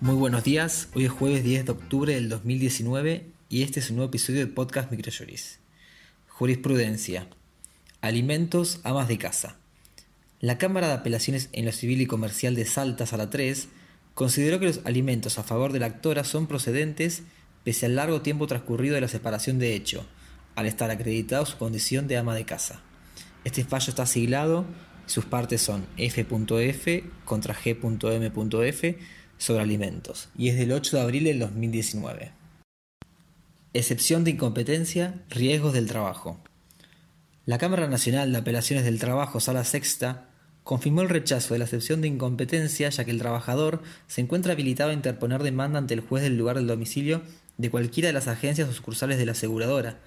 Muy buenos días, hoy es jueves 10 de octubre del 2019 y este es un nuevo episodio del podcast Microjuris. Jurisprudencia. Alimentos, amas de casa. La Cámara de Apelaciones en lo Civil y Comercial de Salta, Sala 3, consideró que los alimentos a favor de la actora son procedentes pese al largo tiempo transcurrido de la separación de hecho, al estar acreditado su condición de ama de casa. Este fallo está siglado y sus partes son F.F contra G.M.F sobre alimentos y es del 8 de abril del 2019. Excepción de incompetencia, riesgos del trabajo. La Cámara Nacional de Apelaciones del Trabajo, Sala Sexta, confirmó el rechazo de la excepción de incompetencia ya que el trabajador se encuentra habilitado a interponer demanda ante el juez del lugar del domicilio de cualquiera de las agencias o sucursales de la aseguradora,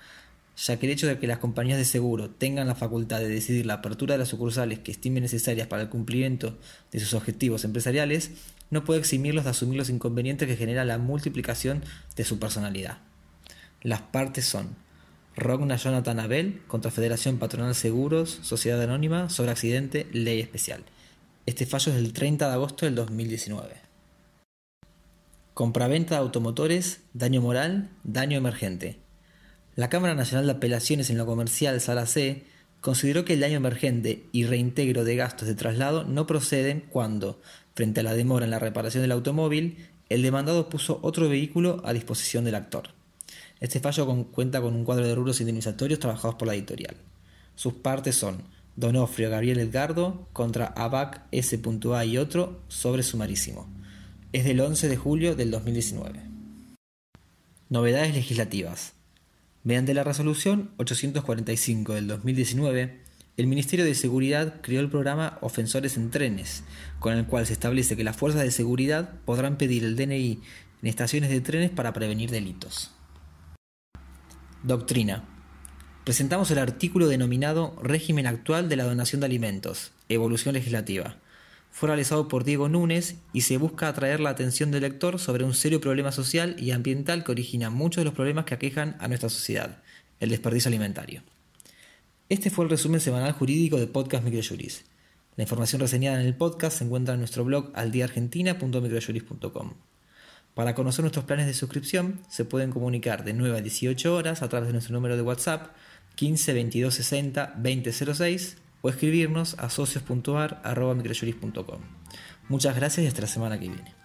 ya que el hecho de que las compañías de seguro tengan la facultad de decidir la apertura de las sucursales que estimen necesarias para el cumplimiento de sus objetivos empresariales no puede eximirlos de asumir los inconvenientes que genera la multiplicación de su personalidad. Las partes son Rogna Jonathan Abel contra Federación Patronal Seguros, Sociedad Anónima, sobre accidente, ley especial. Este fallo es del 30 de agosto del 2019. Compraventa de automotores, daño moral, daño emergente. La Cámara Nacional de Apelaciones en lo Comercial, Sala C, consideró que el daño emergente y reintegro de gastos de traslado no proceden cuando, frente a la demora en la reparación del automóvil, el demandado puso otro vehículo a disposición del actor. Este fallo cuenta con un cuadro de rubros indemnizatorios trabajados por la editorial. Sus partes son Donofrio Gabriel Edgardo contra ABAC S.A y otro sobre sumarísimo. Es del 11 de julio del 2019. Novedades legislativas. Mediante la resolución 845 del 2019, el Ministerio de Seguridad creó el programa Ofensores en Trenes, con el cual se establece que las fuerzas de seguridad podrán pedir el DNI en estaciones de trenes para prevenir delitos. Doctrina. Presentamos el artículo denominado Régimen actual de la donación de alimentos, evolución legislativa. Fue realizado por Diego Núñez y se busca atraer la atención del lector sobre un serio problema social y ambiental que origina muchos de los problemas que aquejan a nuestra sociedad, el desperdicio alimentario. Este fue el resumen semanal jurídico de Podcast Microjuris. La información reseñada en el podcast se encuentra en nuestro blog aldiaargentina.microjuris.com. Para conocer nuestros planes de suscripción, se pueden comunicar de 9 a 18 horas a través de nuestro número de WhatsApp 15 22 60 2006 o escribirnos a socios.ar.microjuris.com. Muchas gracias y hasta la semana que viene.